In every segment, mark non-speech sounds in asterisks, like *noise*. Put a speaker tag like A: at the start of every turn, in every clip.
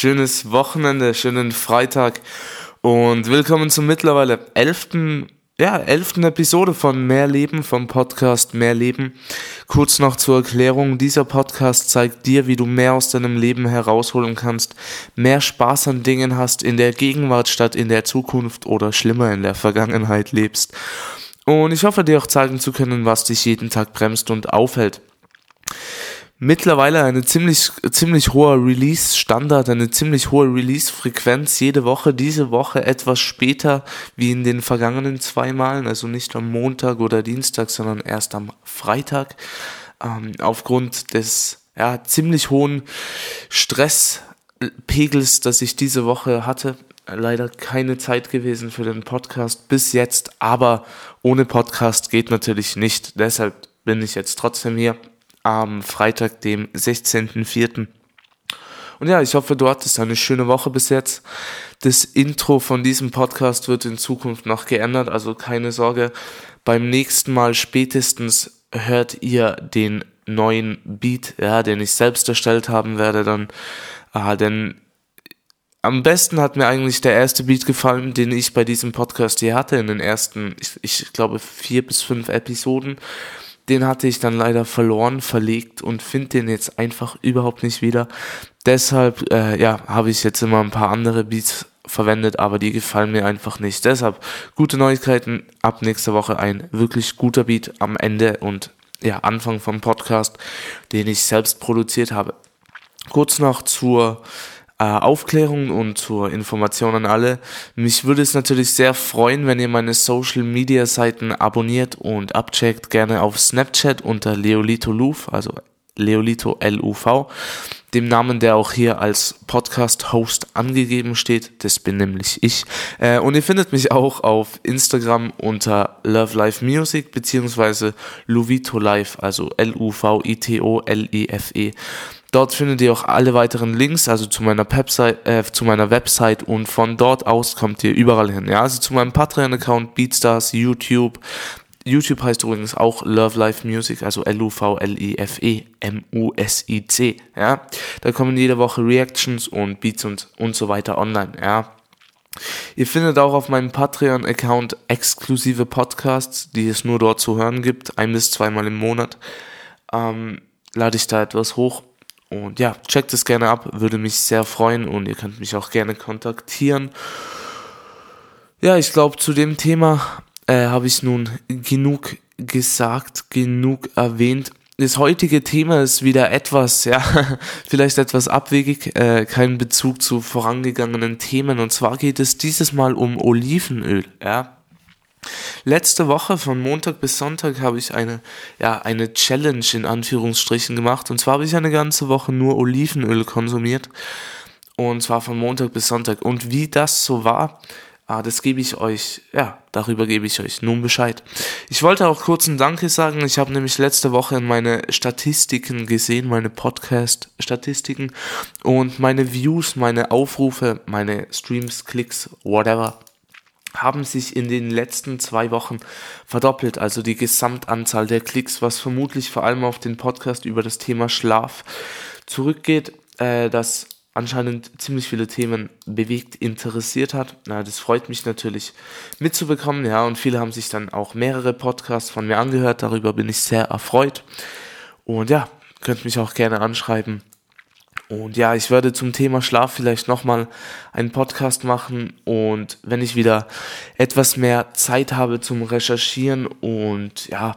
A: Schönes Wochenende, schönen Freitag und willkommen zur mittlerweile elften, ja, elften Episode von Mehr Leben, vom Podcast Mehr Leben. Kurz noch zur Erklärung, dieser Podcast zeigt dir, wie du mehr aus deinem Leben herausholen kannst, mehr Spaß an Dingen hast, in der Gegenwart statt in der Zukunft oder schlimmer in der Vergangenheit lebst. Und ich hoffe dir auch zeigen zu können, was dich jeden Tag bremst und aufhält mittlerweile eine ziemlich, ziemlich hohe Release-Standard, eine ziemlich hohe Release-Frequenz jede Woche. Diese Woche etwas später wie in den vergangenen zwei Malen, also nicht am Montag oder Dienstag, sondern erst am Freitag. Ähm, aufgrund des ja, ziemlich hohen Stresspegels, das ich diese Woche hatte. Leider keine Zeit gewesen für den Podcast bis jetzt, aber ohne Podcast geht natürlich nicht. Deshalb bin ich jetzt trotzdem hier am Freitag, dem 16.04. Und ja, ich hoffe, du hattest eine schöne Woche bis jetzt. Das Intro von diesem Podcast wird in Zukunft noch geändert, also keine Sorge. Beim nächsten Mal spätestens hört ihr den neuen Beat, ja, den ich selbst erstellt haben werde dann. Ah, denn am besten hat mir eigentlich der erste Beat gefallen, den ich bei diesem Podcast hier hatte, in den ersten, ich, ich glaube, vier bis fünf Episoden. Den hatte ich dann leider verloren, verlegt und finde den jetzt einfach überhaupt nicht wieder. Deshalb, äh, ja, habe ich jetzt immer ein paar andere Beats verwendet, aber die gefallen mir einfach nicht. Deshalb gute Neuigkeiten. Ab nächster Woche ein wirklich guter Beat am Ende und ja, Anfang vom Podcast, den ich selbst produziert habe. Kurz noch zur Aufklärung und zur Information an alle. Mich würde es natürlich sehr freuen, wenn ihr meine Social Media Seiten abonniert und abcheckt. Gerne auf Snapchat unter Leolito Luf, also Leolito L-U-V, dem Namen, der auch hier als Podcast-Host angegeben steht. Das bin nämlich ich. Äh, und ihr findet mich auch auf Instagram unter Love Life Music beziehungsweise Luvito Life, also L-U-V-I-T-O-L-I-F-E. Dort findet ihr auch alle weiteren Links, also zu meiner Website, äh, zu meiner Website und von dort aus kommt ihr überall hin. Ja, also zu meinem Patreon-Account, Beatstars, YouTube. YouTube heißt übrigens auch Love Life Music, also L-U-V-L-I-F-E-M-U-S-I-C. Ja, da kommen jede Woche Reactions und Beats und, und so weiter online. Ja. Ihr findet auch auf meinem Patreon-Account exklusive Podcasts, die es nur dort zu hören gibt, ein bis zweimal im Monat. Ähm, lade ich da etwas hoch und ja, checkt es gerne ab, würde mich sehr freuen und ihr könnt mich auch gerne kontaktieren. Ja, ich glaube, zu dem Thema äh, habe ich nun genug gesagt, genug erwähnt. Das heutige Thema ist wieder etwas, ja, *laughs* vielleicht etwas abwegig, äh, kein Bezug zu vorangegangenen Themen. Und zwar geht es dieses Mal um Olivenöl, ja. Letzte Woche von Montag bis Sonntag habe ich eine, ja, eine Challenge in Anführungsstrichen gemacht. Und zwar habe ich eine ganze Woche nur Olivenöl konsumiert. Und zwar von Montag bis Sonntag. Und wie das so war, ah, das gebe ich euch, ja, darüber gebe ich euch nun Bescheid. Ich wollte auch kurz ein Danke sagen. Ich habe nämlich letzte Woche in meine Statistiken gesehen, meine Podcast-Statistiken und meine Views, meine Aufrufe, meine Streams, Klicks, whatever haben sich in den letzten zwei Wochen verdoppelt, also die Gesamtanzahl der Klicks, was vermutlich vor allem auf den Podcast über das Thema Schlaf zurückgeht, äh, das anscheinend ziemlich viele Themen bewegt, interessiert hat. Na, das freut mich natürlich mitzubekommen, ja, und viele haben sich dann auch mehrere Podcasts von mir angehört, darüber bin ich sehr erfreut. Und ja, könnt mich auch gerne anschreiben, und ja, ich werde zum Thema Schlaf vielleicht nochmal einen Podcast machen. Und wenn ich wieder etwas mehr Zeit habe zum Recherchieren und ja,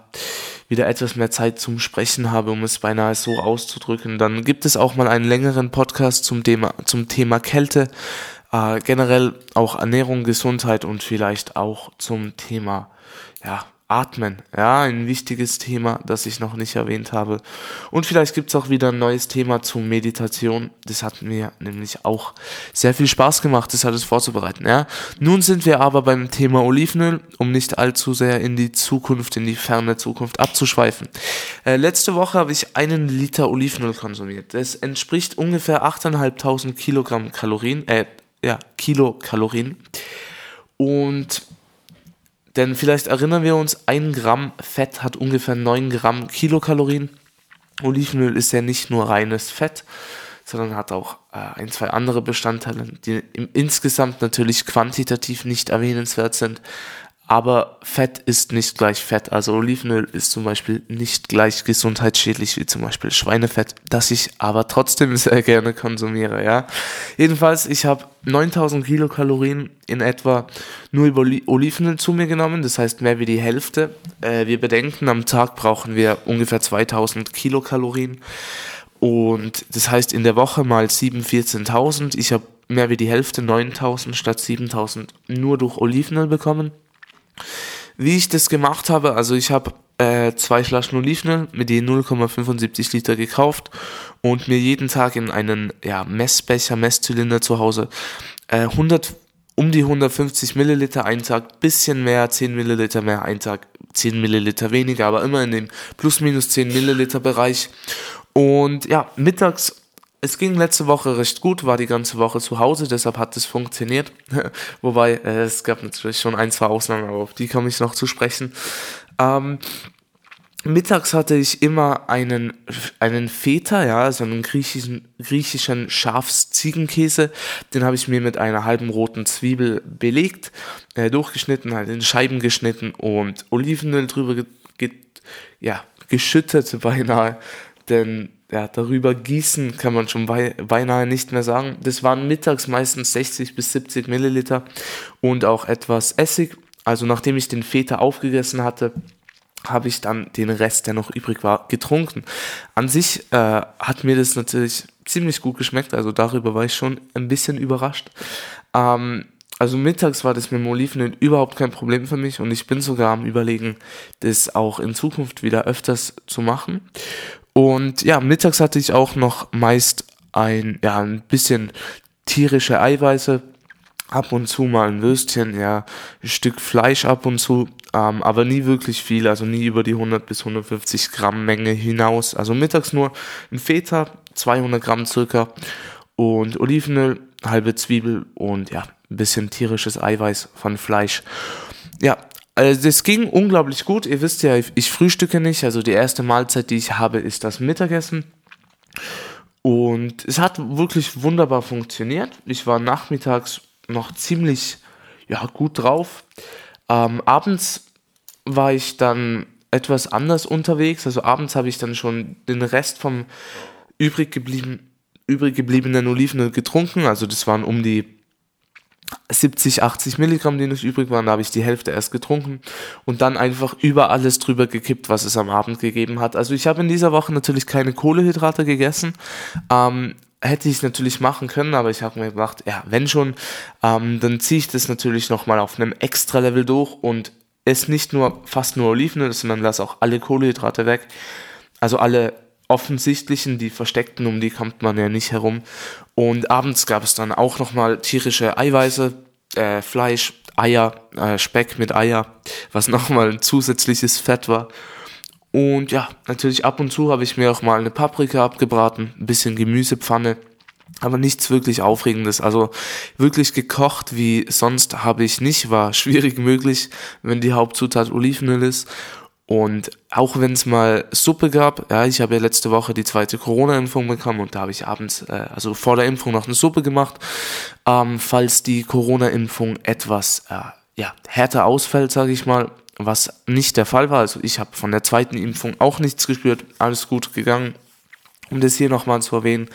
A: wieder etwas mehr Zeit zum Sprechen habe, um es beinahe so auszudrücken, dann gibt es auch mal einen längeren Podcast zum Thema, zum Thema Kälte, äh, generell auch Ernährung, Gesundheit und vielleicht auch zum Thema, ja, Atmen, ja, ein wichtiges Thema, das ich noch nicht erwähnt habe. Und vielleicht gibt's auch wieder ein neues Thema zur Meditation. Das hat mir nämlich auch sehr viel Spaß gemacht, das alles vorzubereiten, ja. Nun sind wir aber beim Thema Olivenöl, um nicht allzu sehr in die Zukunft, in die ferne Zukunft abzuschweifen. Äh, letzte Woche habe ich einen Liter Olivenöl konsumiert. Das entspricht ungefähr 8.500 Kilogramm Kalorien, äh, ja, Kilokalorien. Und denn vielleicht erinnern wir uns, ein Gramm Fett hat ungefähr 9 Gramm Kilokalorien. Olivenöl ist ja nicht nur reines Fett, sondern hat auch äh, ein, zwei andere Bestandteile, die im, insgesamt natürlich quantitativ nicht erwähnenswert sind. Aber Fett ist nicht gleich Fett. Also Olivenöl ist zum Beispiel nicht gleich gesundheitsschädlich wie zum Beispiel Schweinefett, das ich aber trotzdem *laughs* sehr gerne konsumiere, ja. Jedenfalls, ich habe 9000 Kilokalorien in etwa nur über Olivenöl zu mir genommen, das heißt mehr wie die Hälfte. Äh, wir bedenken, am Tag brauchen wir ungefähr 2000 Kilokalorien. Und das heißt in der Woche mal 7, 14.000. Ich habe mehr wie die Hälfte, 9000 statt 7000 nur durch Olivenöl bekommen. Wie ich das gemacht habe, also ich habe äh, zwei Flaschen Olivenöl mit je 0,75 Liter gekauft und mir jeden Tag in einen ja, Messbecher, Messzylinder zu Hause äh, 100, um die 150 Milliliter einen Tag, bisschen mehr, 10 Milliliter mehr einen Tag, 10 Milliliter weniger, aber immer in dem plus minus 10 Milliliter Bereich. Und ja, mittags es ging letzte Woche recht gut, war die ganze Woche zu Hause, deshalb hat es funktioniert. *laughs* Wobei, äh, es gab natürlich schon ein, zwei Ausnahmen, aber auf die komme ich noch zu sprechen. Ähm, mittags hatte ich immer einen, einen Feta, ja, also einen griechischen, griechischen Schafsziegenkäse. Den habe ich mir mit einer halben roten Zwiebel belegt, äh, durchgeschnitten, halt in Scheiben geschnitten und Olivenöl drüber ge, ge ja, geschüttet beinahe. Denn ja, darüber gießen kann man schon beinahe nicht mehr sagen. Das waren mittags meistens 60 bis 70 Milliliter und auch etwas Essig. Also nachdem ich den Feta aufgegessen hatte, habe ich dann den Rest, der noch übrig war, getrunken. An sich äh, hat mir das natürlich ziemlich gut geschmeckt, also darüber war ich schon ein bisschen überrascht. Ähm, also mittags war das mit dem Olivenöl überhaupt kein Problem für mich und ich bin sogar am überlegen, das auch in Zukunft wieder öfters zu machen. Und ja, mittags hatte ich auch noch meist ein, ja, ein bisschen tierische Eiweiße, ab und zu mal ein Würstchen, ja, ein Stück Fleisch ab und zu, ähm, aber nie wirklich viel, also nie über die 100 bis 150 Gramm Menge hinaus. Also mittags nur ein Feta, 200 Gramm circa und Olivenöl, halbe Zwiebel und ja, ein bisschen tierisches Eiweiß von Fleisch. Ja, also das ging unglaublich gut. Ihr wisst ja, ich frühstücke nicht. Also die erste Mahlzeit, die ich habe, ist das Mittagessen. Und es hat wirklich wunderbar funktioniert. Ich war nachmittags noch ziemlich ja, gut drauf. Ähm, abends war ich dann etwas anders unterwegs. Also abends habe ich dann schon den Rest vom übrig, geblieben, übrig gebliebenen Olivenöl getrunken. Also das waren um die 70, 80 Milligramm, die noch übrig waren, da habe ich die Hälfte erst getrunken und dann einfach über alles drüber gekippt, was es am Abend gegeben hat. Also ich habe in dieser Woche natürlich keine Kohlehydrate gegessen. Ähm, hätte ich natürlich machen können, aber ich habe mir gedacht, ja, wenn schon, ähm, dann ziehe ich das natürlich nochmal auf einem extra Level durch und es nicht nur fast nur Olivenöl, sondern lasse auch alle Kohlehydrate weg. Also alle offensichtlichen, die versteckten, um die kommt man ja nicht herum. Und abends gab es dann auch nochmal tierische Eiweiße, äh, Fleisch, Eier, äh, Speck mit Eier, was *laughs* nochmal ein zusätzliches Fett war. Und ja, natürlich ab und zu habe ich mir auch mal eine Paprika abgebraten, ein bisschen Gemüsepfanne, aber nichts wirklich Aufregendes. Also wirklich gekocht wie sonst habe ich nicht, war *laughs* schwierig möglich, wenn die Hauptzutat Olivenöl ist. Und auch wenn es mal Suppe gab, ja, ich habe ja letzte Woche die zweite Corona-Impfung bekommen und da habe ich abends, äh, also vor der Impfung noch eine Suppe gemacht, ähm, falls die Corona-Impfung etwas äh, ja, härter ausfällt, sage ich mal, was nicht der Fall war. Also ich habe von der zweiten Impfung auch nichts gespürt, alles gut gegangen, um das hier nochmal zu erwähnen.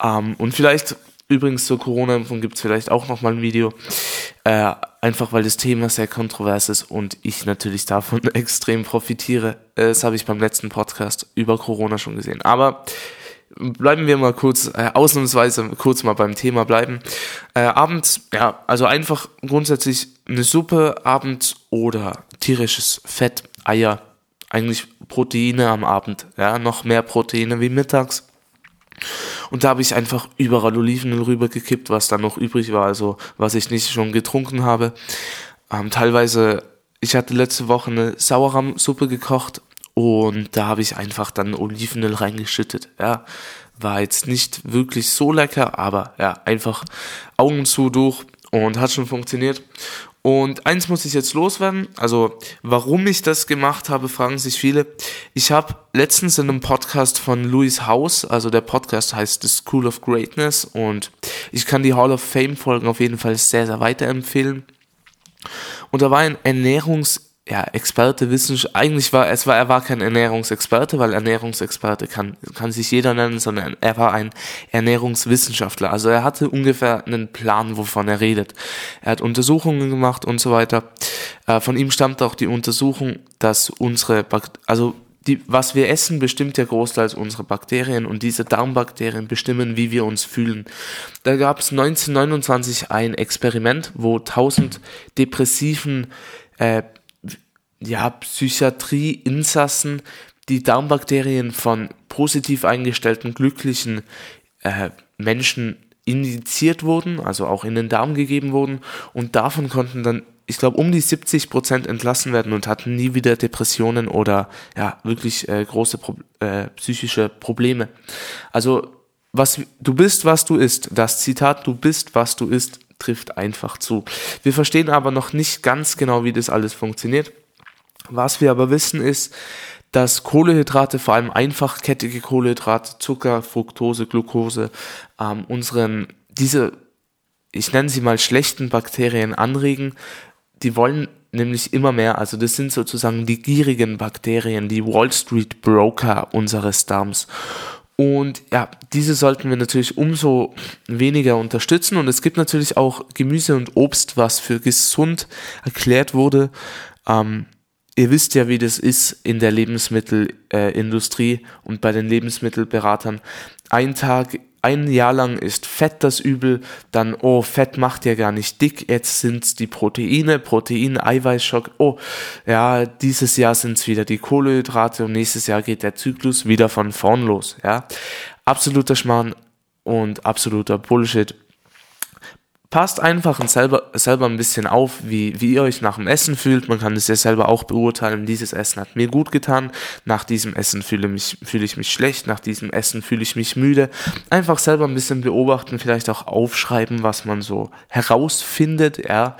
A: Ähm, und vielleicht Übrigens zur Corona-Impfung gibt es vielleicht auch nochmal ein Video. Äh, einfach weil das Thema sehr kontrovers ist und ich natürlich davon *laughs* extrem profitiere. Das habe ich beim letzten Podcast über Corona schon gesehen. Aber bleiben wir mal kurz, äh, ausnahmsweise kurz mal beim Thema bleiben. Äh, abends, ja, also einfach grundsätzlich eine Suppe abends oder tierisches Fett, Eier, eigentlich Proteine am Abend, ja, noch mehr Proteine wie mittags. Und da habe ich einfach überall Olivenöl rübergekippt, was dann noch übrig war, also was ich nicht schon getrunken habe. Ähm, teilweise, ich hatte letzte Woche eine Sauerrahmsuppe gekocht und da habe ich einfach dann Olivenöl reingeschüttet. Ja, war jetzt nicht wirklich so lecker, aber ja, einfach Augen zu durch und hat schon funktioniert. Und eins muss ich jetzt loswerden. Also, warum ich das gemacht habe, fragen sich viele. Ich habe letztens in einem Podcast von Louis House, also der Podcast heißt The School of Greatness und ich kann die Hall of Fame Folgen auf jeden Fall sehr, sehr weiterempfehlen. Und da war ein Ernährungs- ja, Experte, Wissenschaft, eigentlich war, es war, er war kein Ernährungsexperte, weil Ernährungsexperte kann, kann sich jeder nennen, sondern er war ein Ernährungswissenschaftler. Also er hatte ungefähr einen Plan, wovon er redet. Er hat Untersuchungen gemacht und so weiter. Äh, von ihm stammt auch die Untersuchung, dass unsere, Bakt also die, was wir essen, bestimmt ja großteils unsere Bakterien und diese Darmbakterien bestimmen, wie wir uns fühlen. Da gab es 1929 ein Experiment, wo 1000 depressiven äh, ja, Psychiatrie-Insassen die Darmbakterien von positiv eingestellten, glücklichen äh, Menschen injiziert wurden, also auch in den Darm gegeben wurden und davon konnten dann, ich glaube, um die 70 Prozent entlassen werden und hatten nie wieder Depressionen oder ja, wirklich äh, große Pro äh, psychische Probleme. Also, was du bist, was du isst, das Zitat, du bist, was du isst, trifft einfach zu. Wir verstehen aber noch nicht ganz genau, wie das alles funktioniert. Was wir aber wissen ist, dass Kohlehydrate, vor allem einfachkettige Kohlehydrate, Zucker, Fructose, Glucose, ähm, unseren, diese, ich nenne sie mal schlechten Bakterien anregen. Die wollen nämlich immer mehr, also das sind sozusagen die gierigen Bakterien, die Wall Street Broker unseres Darms. Und ja, diese sollten wir natürlich umso weniger unterstützen. Und es gibt natürlich auch Gemüse und Obst, was für gesund erklärt wurde. Ähm, Ihr wisst ja, wie das ist in der Lebensmittelindustrie äh, und bei den Lebensmittelberatern. Ein Tag, ein Jahr lang ist Fett das Übel, dann, oh, Fett macht ja gar nicht dick, jetzt sind's die Proteine, Protein, Eiweißschock, oh, ja, dieses Jahr sind's wieder die Kohlehydrate und nächstes Jahr geht der Zyklus wieder von vorn los, ja. Absoluter Schmarrn und absoluter Bullshit passt einfach und selber, selber ein bisschen auf, wie, wie ihr euch nach dem Essen fühlt. Man kann es ja selber auch beurteilen. Dieses Essen hat mir gut getan. Nach diesem Essen fühle, mich, fühle ich mich schlecht. Nach diesem Essen fühle ich mich müde. Einfach selber ein bisschen beobachten, vielleicht auch aufschreiben, was man so herausfindet, ja.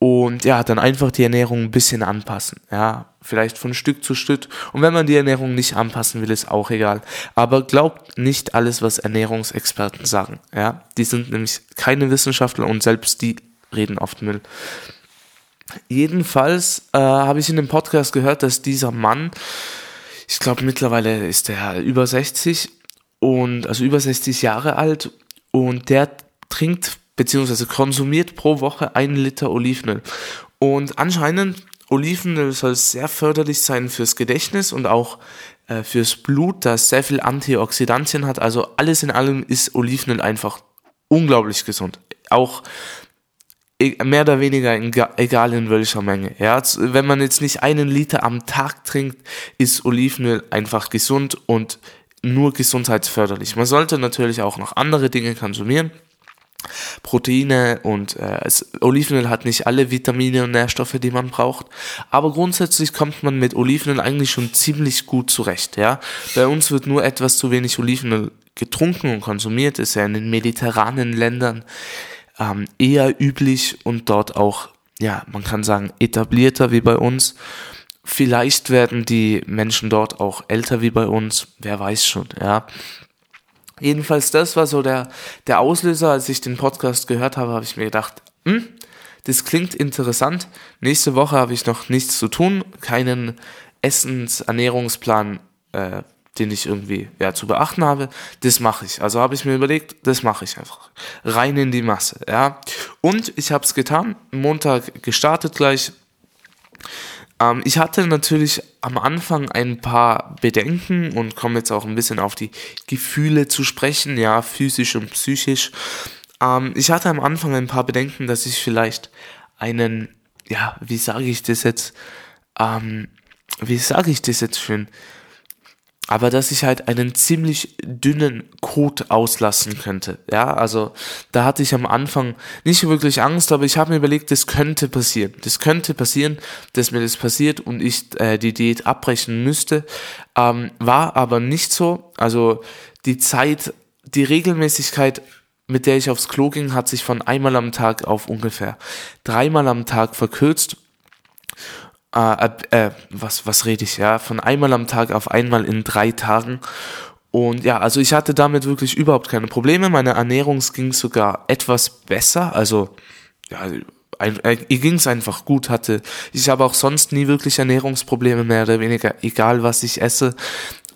A: Und ja, dann einfach die Ernährung ein bisschen anpassen. Ja, vielleicht von Stück zu Stück. Und wenn man die Ernährung nicht anpassen will, ist auch egal. Aber glaubt nicht alles, was Ernährungsexperten sagen. Ja, die sind nämlich keine Wissenschaftler und selbst die reden oft Müll. Jedenfalls äh, habe ich in dem Podcast gehört, dass dieser Mann, ich glaube mittlerweile ist er über 60 und also über 60 Jahre alt und der trinkt beziehungsweise konsumiert pro Woche einen Liter Olivenöl. Und anscheinend Olivenöl soll sehr förderlich sein fürs Gedächtnis und auch äh, fürs Blut, das sehr viel Antioxidantien hat. Also alles in allem ist Olivenöl einfach unglaublich gesund. Auch e, mehr oder weniger egal in welcher Menge. Ja, wenn man jetzt nicht einen Liter am Tag trinkt, ist Olivenöl einfach gesund und nur gesundheitsförderlich. Man sollte natürlich auch noch andere Dinge konsumieren. Proteine und äh, es, Olivenöl hat nicht alle Vitamine und Nährstoffe, die man braucht, aber grundsätzlich kommt man mit Olivenöl eigentlich schon ziemlich gut zurecht, ja. Bei uns wird nur etwas zu wenig Olivenöl getrunken und konsumiert, ist ja in den mediterranen Ländern ähm, eher üblich und dort auch, ja, man kann sagen, etablierter wie bei uns. Vielleicht werden die Menschen dort auch älter wie bei uns, wer weiß schon, ja. Jedenfalls, das war so der, der Auslöser, als ich den Podcast gehört habe, habe ich mir gedacht, hm, das klingt interessant. Nächste Woche habe ich noch nichts zu tun, keinen Essensernährungsplan, äh, den ich irgendwie ja, zu beachten habe. Das mache ich. Also habe ich mir überlegt, das mache ich einfach. Rein in die Masse, ja. Und ich habe es getan. Montag gestartet gleich. Ähm, ich hatte natürlich am Anfang ein paar Bedenken und komme jetzt auch ein bisschen auf die Gefühle zu sprechen, ja, physisch und psychisch. Ähm, ich hatte am Anfang ein paar Bedenken, dass ich vielleicht einen, ja, wie sage ich das jetzt, ähm, wie sage ich das jetzt schön, aber dass ich halt einen ziemlich dünnen Code auslassen könnte. Ja, also da hatte ich am Anfang nicht wirklich Angst, aber ich habe mir überlegt, das könnte passieren. Das könnte passieren, dass mir das passiert und ich äh, die Diät abbrechen müsste. Ähm, war aber nicht so. Also die Zeit, die Regelmäßigkeit mit der ich aufs Klo ging, hat sich von einmal am Tag auf ungefähr dreimal am Tag verkürzt. Äh, äh, was, was rede ich, ja? Von einmal am Tag auf einmal in drei Tagen. Und ja, also ich hatte damit wirklich überhaupt keine Probleme. Meine Ernährung ging sogar etwas besser. Also, ja, ein, ihr ging es einfach gut, hatte. Ich habe auch sonst nie wirklich Ernährungsprobleme, mehr oder weniger, egal was ich esse.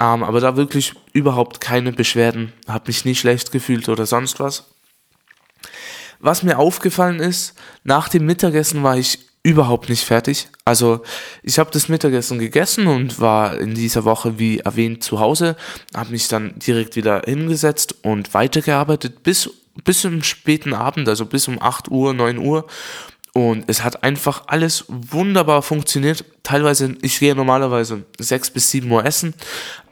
A: Ähm, aber da wirklich überhaupt keine Beschwerden, habe mich nie schlecht gefühlt oder sonst was. Was mir aufgefallen ist, nach dem Mittagessen war ich überhaupt nicht fertig. Also ich habe das Mittagessen gegessen und war in dieser Woche, wie erwähnt, zu Hause, habe mich dann direkt wieder hingesetzt und weitergearbeitet bis, bis im späten Abend, also bis um 8 Uhr, 9 Uhr. Und es hat einfach alles wunderbar funktioniert. Teilweise, ich gehe normalerweise 6 bis 7 Uhr essen,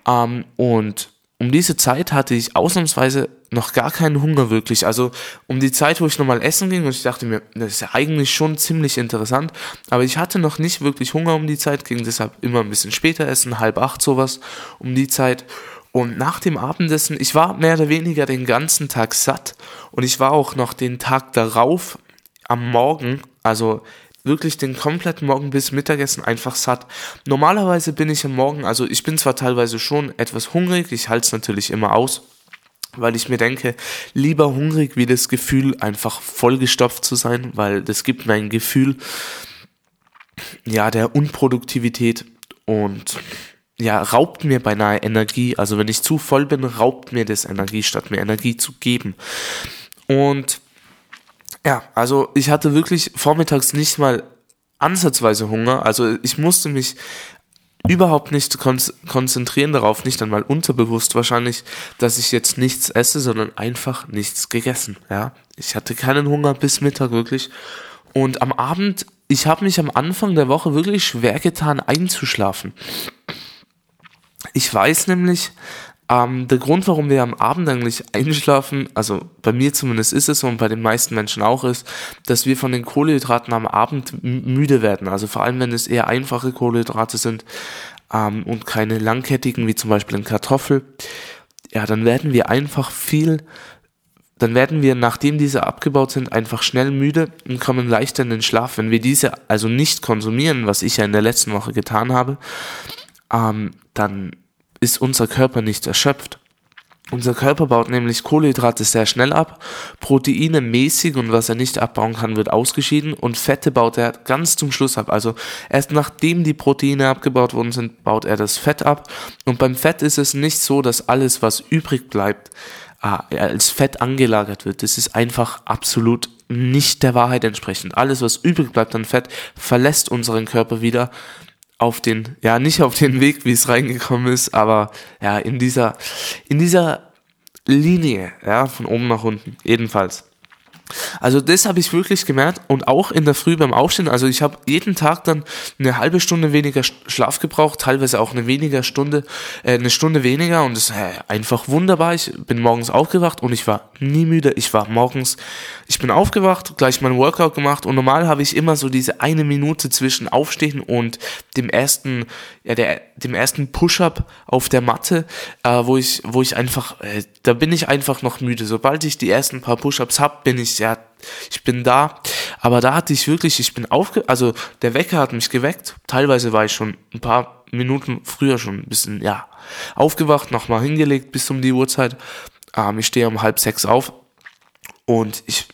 A: ähm, und um diese Zeit hatte ich ausnahmsweise noch gar keinen Hunger wirklich. Also um die Zeit, wo ich nochmal essen ging und ich dachte mir, das ist ja eigentlich schon ziemlich interessant, aber ich hatte noch nicht wirklich Hunger um die Zeit, ging deshalb immer ein bisschen später essen, halb acht sowas um die Zeit. Und nach dem Abendessen, ich war mehr oder weniger den ganzen Tag satt und ich war auch noch den Tag darauf am Morgen, also wirklich den kompletten Morgen bis Mittagessen einfach satt. Normalerweise bin ich am Morgen, also ich bin zwar teilweise schon etwas hungrig, ich halte es natürlich immer aus, weil ich mir denke, lieber hungrig wie das Gefühl, einfach vollgestopft zu sein, weil das gibt mir ein Gefühl, ja, der Unproduktivität und ja, raubt mir beinahe Energie. Also wenn ich zu voll bin, raubt mir das Energie, statt mir Energie zu geben. Und ja, also ich hatte wirklich vormittags nicht mal ansatzweise Hunger. Also ich musste mich überhaupt nicht kon konzentrieren darauf, nicht einmal unterbewusst wahrscheinlich, dass ich jetzt nichts esse, sondern einfach nichts gegessen. Ja, ich hatte keinen Hunger bis Mittag wirklich. Und am Abend, ich habe mich am Anfang der Woche wirklich schwer getan einzuschlafen. Ich weiß nämlich, ähm, der Grund, warum wir am Abend eigentlich einschlafen, also bei mir zumindest ist es und bei den meisten Menschen auch ist, dass wir von den Kohlenhydraten am Abend müde werden. Also vor allem, wenn es eher einfache Kohlenhydrate sind ähm, und keine langkettigen, wie zum Beispiel in Kartoffel, ja, dann werden wir einfach viel dann werden wir, nachdem diese abgebaut sind, einfach schnell müde und kommen leichter in den Schlaf. Wenn wir diese also nicht konsumieren, was ich ja in der letzten Woche getan habe, ähm, dann ist unser Körper nicht erschöpft. Unser Körper baut nämlich Kohlenhydrate sehr schnell ab, Proteine mäßig und was er nicht abbauen kann, wird ausgeschieden und Fette baut er ganz zum Schluss ab. Also erst nachdem die Proteine abgebaut worden sind, baut er das Fett ab. Und beim Fett ist es nicht so, dass alles, was übrig bleibt, äh, als Fett angelagert wird. Das ist einfach absolut nicht der Wahrheit entsprechend. Alles, was übrig bleibt an Fett, verlässt unseren Körper wieder auf den, ja, nicht auf den Weg, wie es reingekommen ist, aber ja, in dieser, in dieser Linie, ja, von oben nach unten, jedenfalls. Also das habe ich wirklich gemerkt und auch in der Früh beim Aufstehen. Also ich habe jeden Tag dann eine halbe Stunde weniger Schlaf gebraucht, teilweise auch eine weniger Stunde, äh, eine Stunde weniger und das ist äh, einfach wunderbar. Ich bin morgens aufgewacht und ich war nie müde. Ich war morgens, ich bin aufgewacht, gleich mein Workout gemacht und normal habe ich immer so diese eine Minute zwischen Aufstehen und dem ersten, ja der, dem ersten Push-up auf der Matte, äh, wo ich, wo ich einfach, äh, da bin ich einfach noch müde. Sobald ich die ersten paar Push-ups habe, bin ich ja, ich bin da. Aber da hatte ich wirklich, ich bin aufge, also der Wecker hat mich geweckt. Teilweise war ich schon ein paar Minuten früher schon ein bisschen, ja, aufgewacht, nochmal hingelegt bis um die Uhrzeit. Ähm, ich stehe um halb sechs auf und ich,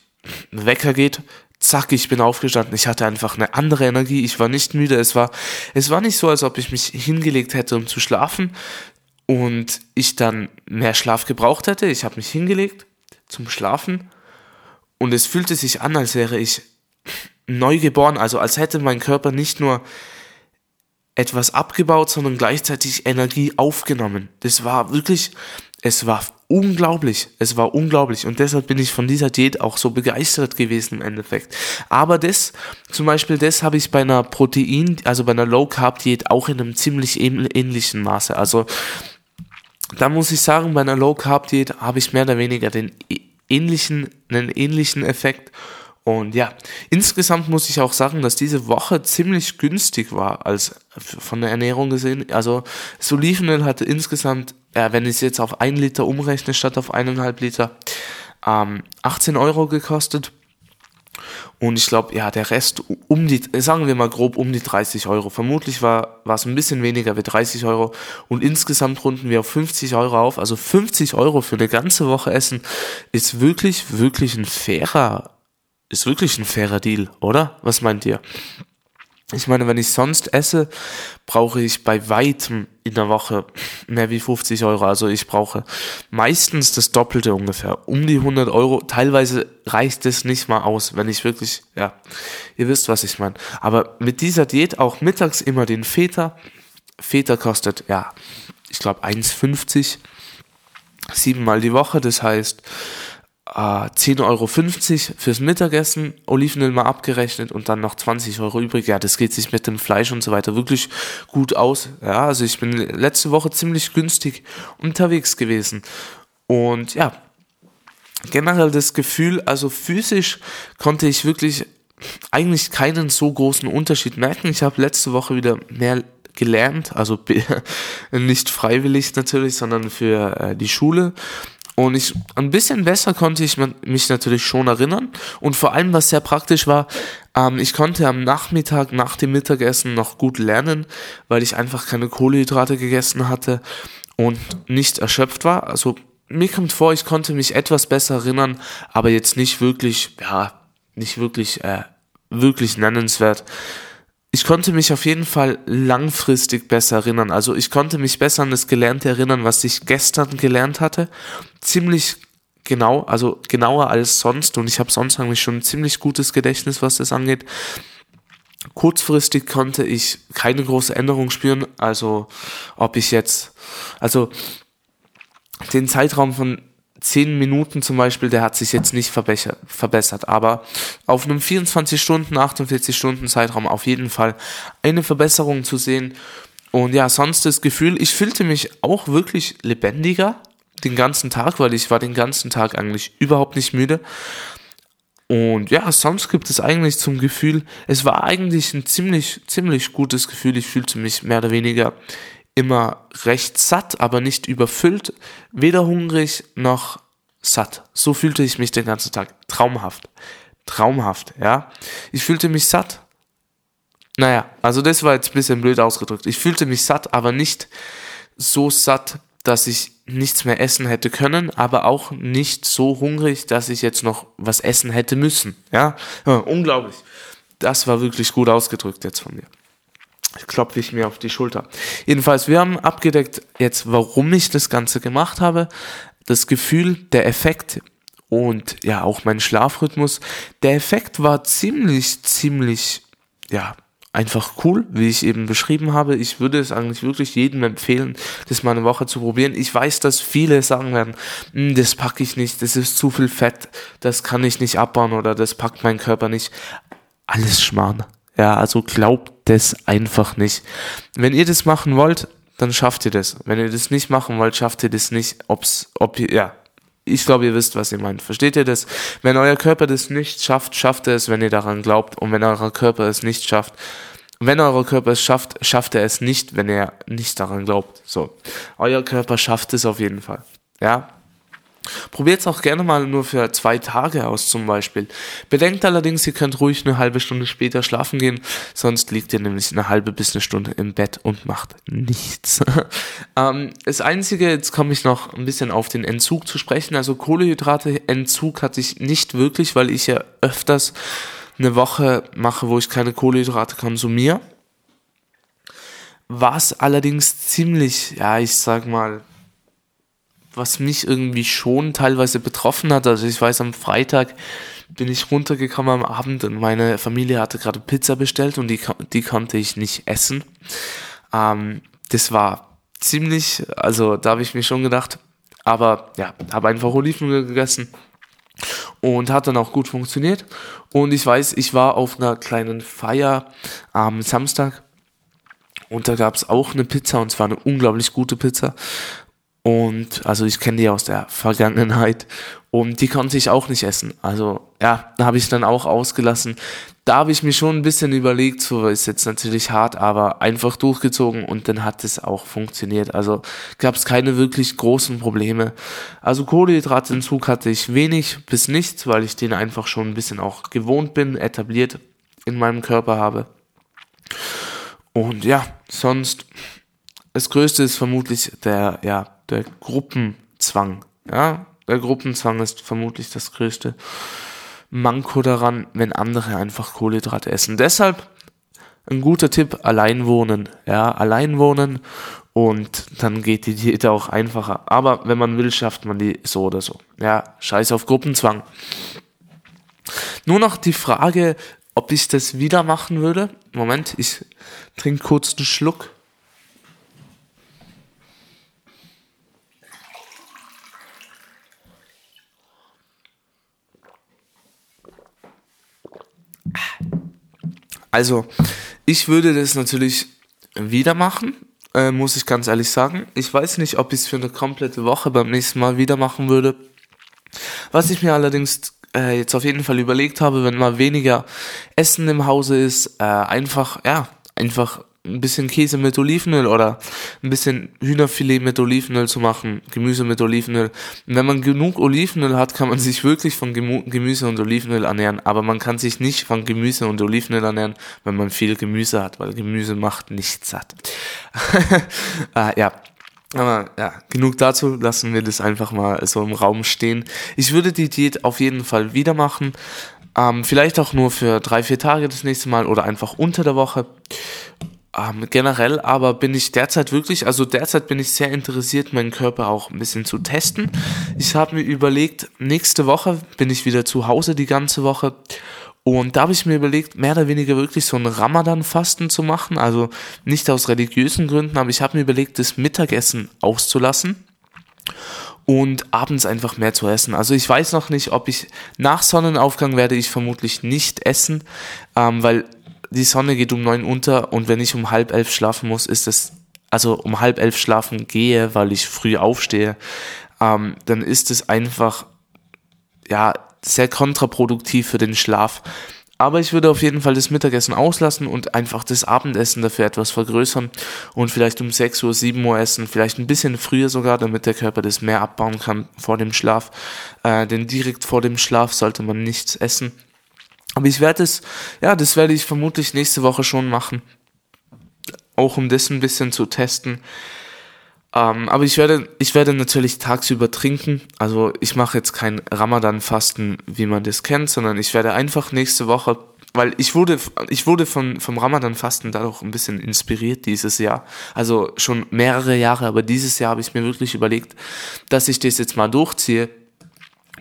A: Wecker geht, zack, ich bin aufgestanden. Ich hatte einfach eine andere Energie. Ich war nicht müde. Es war, es war nicht so, als ob ich mich hingelegt hätte, um zu schlafen und ich dann mehr Schlaf gebraucht hätte. Ich habe mich hingelegt zum Schlafen und es fühlte sich an, als wäre ich neu geboren, also als hätte mein Körper nicht nur etwas abgebaut, sondern gleichzeitig Energie aufgenommen. Das war wirklich, es war unglaublich. Es war unglaublich. Und deshalb bin ich von dieser Diät auch so begeistert gewesen im Endeffekt. Aber das, zum Beispiel das habe ich bei einer Protein, also bei einer Low Carb Diät auch in einem ziemlich ähnlichen Maße. Also, da muss ich sagen, bei einer Low Carb Diät habe ich mehr oder weniger den ähnlichen, einen ähnlichen Effekt. Und ja, insgesamt muss ich auch sagen, dass diese Woche ziemlich günstig war, als von der Ernährung gesehen. Also das Olivenöl hatte insgesamt, ja, wenn ich es jetzt auf ein Liter umrechne statt auf eineinhalb Liter, ähm, 18 Euro gekostet. Und ich glaube, ja, der Rest um die, sagen wir mal grob um die 30 Euro. Vermutlich war, war es ein bisschen weniger wie 30 Euro. Und insgesamt runden wir auf 50 Euro auf. Also 50 Euro für eine ganze Woche Essen ist wirklich, wirklich ein fairer, ist wirklich ein fairer Deal, oder? Was meint ihr? Ich meine, wenn ich sonst esse, brauche ich bei weitem in der Woche mehr wie 50 Euro. Also ich brauche meistens das Doppelte ungefähr. Um die 100 Euro. Teilweise reicht es nicht mal aus, wenn ich wirklich, ja, ihr wisst, was ich meine. Aber mit dieser Diät auch mittags immer den Feta. Feta kostet, ja, ich glaube 1,50 siebenmal die Woche. Das heißt, äh, 10,50 Euro fürs Mittagessen, Olivenöl mal abgerechnet und dann noch 20 Euro übrig. Ja, das geht sich mit dem Fleisch und so weiter wirklich gut aus. Ja, also ich bin letzte Woche ziemlich günstig unterwegs gewesen. Und ja, generell das Gefühl, also physisch konnte ich wirklich eigentlich keinen so großen Unterschied merken. Ich habe letzte Woche wieder mehr gelernt, also *laughs* nicht freiwillig natürlich, sondern für äh, die Schule. Und ich, ein bisschen besser konnte ich mich natürlich schon erinnern. Und vor allem, was sehr praktisch war, ähm, ich konnte am Nachmittag nach dem Mittagessen noch gut lernen, weil ich einfach keine Kohlenhydrate gegessen hatte und nicht erschöpft war. Also mir kommt vor, ich konnte mich etwas besser erinnern, aber jetzt nicht wirklich, ja, nicht wirklich, äh, wirklich nennenswert ich konnte mich auf jeden Fall langfristig besser erinnern. Also ich konnte mich besser an das Gelernte erinnern, was ich gestern gelernt hatte. Ziemlich genau, also genauer als sonst. Und ich habe sonst eigentlich schon ein ziemlich gutes Gedächtnis, was das angeht. Kurzfristig konnte ich keine große Änderung spüren. Also ob ich jetzt, also den Zeitraum von 10 Minuten zum Beispiel, der hat sich jetzt nicht verbessert, aber auf einem 24 Stunden, 48 Stunden Zeitraum auf jeden Fall eine Verbesserung zu sehen. Und ja, sonst das Gefühl, ich fühlte mich auch wirklich lebendiger den ganzen Tag, weil ich war den ganzen Tag eigentlich überhaupt nicht müde. Und ja, sonst gibt es eigentlich zum Gefühl, es war eigentlich ein ziemlich, ziemlich gutes Gefühl. Ich fühlte mich mehr oder weniger immer recht satt, aber nicht überfüllt, weder hungrig noch satt. So fühlte ich mich den ganzen Tag. Traumhaft. Traumhaft, ja. Ich fühlte mich satt. Naja, also das war jetzt ein bisschen blöd ausgedrückt. Ich fühlte mich satt, aber nicht so satt, dass ich nichts mehr essen hätte können, aber auch nicht so hungrig, dass ich jetzt noch was essen hätte müssen. Ja, ja unglaublich. Das war wirklich gut ausgedrückt jetzt von mir klopfe ich mir auf die Schulter. Jedenfalls, wir haben abgedeckt jetzt, warum ich das Ganze gemacht habe, das Gefühl, der Effekt und ja auch mein Schlafrhythmus. Der Effekt war ziemlich, ziemlich, ja, einfach cool, wie ich eben beschrieben habe. Ich würde es eigentlich wirklich jedem empfehlen, das mal eine Woche zu probieren. Ich weiß, dass viele sagen werden, hm, das packe ich nicht, das ist zu viel Fett, das kann ich nicht abbauen oder das packt mein Körper nicht. Alles Schmarrn. Ja, also glaubt das einfach nicht. Wenn ihr das machen wollt, dann schafft ihr das. Wenn ihr das nicht machen wollt, schafft ihr das nicht. Ob's, ob ihr, ja. Ich glaube, ihr wisst, was ihr meint. Versteht ihr das? Wenn euer Körper das nicht schafft, schafft er es, wenn ihr daran glaubt. Und wenn euer Körper es nicht schafft, wenn euer Körper es schafft, schafft er es nicht, wenn er nicht daran glaubt. So. Euer Körper schafft es auf jeden Fall. Ja? Probiert es auch gerne mal nur für zwei Tage aus zum Beispiel. Bedenkt allerdings, ihr könnt ruhig eine halbe Stunde später schlafen gehen, sonst liegt ihr nämlich eine halbe bis eine Stunde im Bett und macht nichts. *laughs* ähm, das Einzige, jetzt komme ich noch ein bisschen auf den Entzug zu sprechen. Also Kohlehydrate-Entzug hatte ich nicht wirklich, weil ich ja öfters eine Woche mache, wo ich keine Kohlehydrate konsumiere. Was allerdings ziemlich, ja, ich sag mal, was mich irgendwie schon teilweise betroffen hat. Also ich weiß, am Freitag bin ich runtergekommen am Abend und meine Familie hatte gerade Pizza bestellt und die, die konnte ich nicht essen. Ähm, das war ziemlich, also da habe ich mir schon gedacht, aber ja, habe einfach Olivenöl gegessen und hat dann auch gut funktioniert. Und ich weiß, ich war auf einer kleinen Feier am Samstag und da gab es auch eine Pizza und zwar eine unglaublich gute Pizza. Und also ich kenne die aus der Vergangenheit und die konnte ich auch nicht essen. Also ja, da habe ich dann auch ausgelassen. Da habe ich mir schon ein bisschen überlegt, so ist jetzt natürlich hart, aber einfach durchgezogen und dann hat es auch funktioniert. Also gab es keine wirklich großen Probleme. Also Kohlenhydratentzug hatte ich wenig bis nichts, weil ich den einfach schon ein bisschen auch gewohnt bin, etabliert in meinem Körper habe. Und ja, sonst das Größte ist vermutlich der, ja, der Gruppenzwang. Ja, der Gruppenzwang ist vermutlich das größte Manko daran, wenn andere einfach Kohlenhydrate essen. Deshalb ein guter Tipp, allein wohnen. Ja, allein wohnen und dann geht die Diät auch einfacher. Aber wenn man will, schafft man die so oder so. Ja, scheiß auf Gruppenzwang. Nur noch die Frage, ob ich das wieder machen würde. Moment, ich trinke kurz einen Schluck. Also, ich würde das natürlich wieder machen, äh, muss ich ganz ehrlich sagen. Ich weiß nicht, ob ich es für eine komplette Woche beim nächsten Mal wieder machen würde. Was ich mir allerdings äh, jetzt auf jeden Fall überlegt habe, wenn mal weniger Essen im Hause ist, äh, einfach, ja, einfach ein bisschen Käse mit Olivenöl oder ein bisschen Hühnerfilet mit Olivenöl zu machen, Gemüse mit Olivenöl. Und wenn man genug Olivenöl hat, kann man sich wirklich von Gemüse und Olivenöl ernähren, aber man kann sich nicht von Gemüse und Olivenöl ernähren, wenn man viel Gemüse hat, weil Gemüse macht nicht satt. *laughs* ah, ja, aber ja, genug dazu, lassen wir das einfach mal so im Raum stehen. Ich würde die Diät auf jeden Fall wieder machen. Ähm, vielleicht auch nur für drei, vier Tage das nächste Mal oder einfach unter der Woche. Ähm, generell aber bin ich derzeit wirklich, also derzeit bin ich sehr interessiert, meinen Körper auch ein bisschen zu testen. Ich habe mir überlegt, nächste Woche bin ich wieder zu Hause die ganze Woche. Und da habe ich mir überlegt, mehr oder weniger wirklich so ein Ramadan-Fasten zu machen. Also nicht aus religiösen Gründen, aber ich habe mir überlegt, das Mittagessen auszulassen und abends einfach mehr zu essen. Also ich weiß noch nicht, ob ich nach Sonnenaufgang werde ich vermutlich nicht essen, ähm, weil die Sonne geht um neun unter und wenn ich um halb elf schlafen muss, ist es, also um halb elf schlafen gehe, weil ich früh aufstehe, ähm, dann ist es einfach, ja, sehr kontraproduktiv für den Schlaf. Aber ich würde auf jeden Fall das Mittagessen auslassen und einfach das Abendessen dafür etwas vergrößern und vielleicht um 6 Uhr, 7 Uhr essen, vielleicht ein bisschen früher sogar, damit der Körper das mehr abbauen kann vor dem Schlaf. Äh, denn direkt vor dem Schlaf sollte man nichts essen. Aber ich werde es, ja, das werde ich vermutlich nächste Woche schon machen. Auch um das ein bisschen zu testen. Ähm, aber ich werde, ich werde natürlich tagsüber trinken. Also ich mache jetzt kein Ramadan-Fasten, wie man das kennt, sondern ich werde einfach nächste Woche, weil ich wurde, ich wurde von, vom Ramadan-Fasten dadurch ein bisschen inspiriert dieses Jahr. Also schon mehrere Jahre, aber dieses Jahr habe ich mir wirklich überlegt, dass ich das jetzt mal durchziehe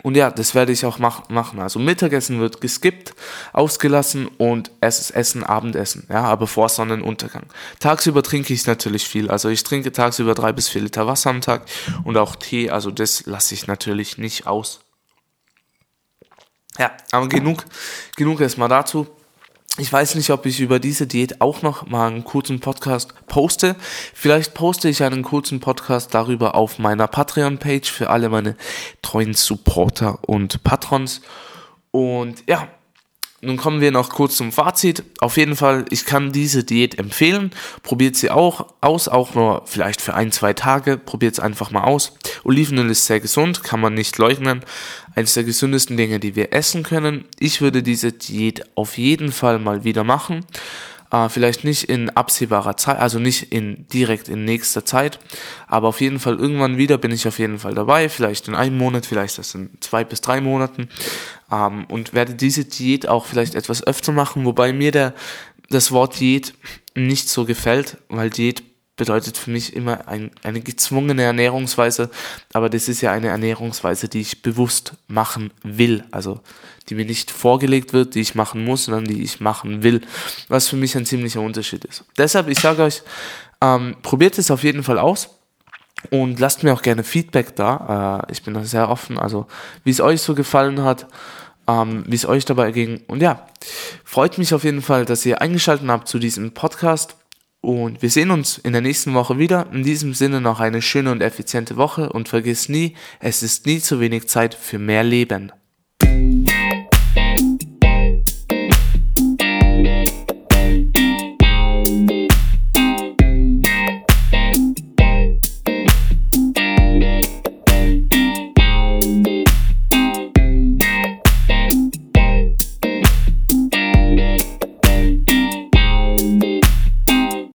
A: und ja, das werde ich auch mach, machen. Also Mittagessen wird geskippt, ausgelassen und es ist Essen, Abendessen, ja, aber vor Sonnenuntergang. Tagsüber trinke ich natürlich viel. Also ich trinke tagsüber drei bis vier Liter Wasser am Tag und auch Tee, also das lasse ich natürlich nicht aus. Ja, aber genug, genug erstmal dazu. Ich weiß nicht, ob ich über diese Diät auch noch mal einen kurzen Podcast poste. Vielleicht poste ich einen kurzen Podcast darüber auf meiner Patreon-Page für alle meine treuen Supporter und Patrons. Und ja, nun kommen wir noch kurz zum Fazit. Auf jeden Fall, ich kann diese Diät empfehlen. Probiert sie auch aus, auch nur vielleicht für ein, zwei Tage. Probiert es einfach mal aus. Olivenöl ist sehr gesund, kann man nicht leugnen. Eines der gesündesten Dinge, die wir essen können. Ich würde diese Diät auf jeden Fall mal wieder machen. Äh, vielleicht nicht in absehbarer Zeit, also nicht in direkt in nächster Zeit, aber auf jeden Fall irgendwann wieder bin ich auf jeden Fall dabei. Vielleicht in einem Monat, vielleicht das in zwei bis drei Monaten ähm, und werde diese Diät auch vielleicht etwas öfter machen, wobei mir der, das Wort Diät nicht so gefällt, weil Diät bedeutet für mich immer ein, eine gezwungene Ernährungsweise, aber das ist ja eine Ernährungsweise, die ich bewusst machen will, also die mir nicht vorgelegt wird, die ich machen muss, sondern die ich machen will, was für mich ein ziemlicher Unterschied ist. Deshalb, ich sage euch, ähm, probiert es auf jeden Fall aus und lasst mir auch gerne Feedback da. Äh, ich bin da sehr offen, also wie es euch so gefallen hat ähm, wie es euch dabei ging. Und ja, freut mich auf jeden Fall, dass ihr eingeschaltet habt zu diesem Podcast. Und wir sehen uns in der nächsten Woche wieder. In diesem Sinne noch eine schöne und effiziente Woche und vergiss nie, es ist nie zu wenig Zeit für mehr Leben.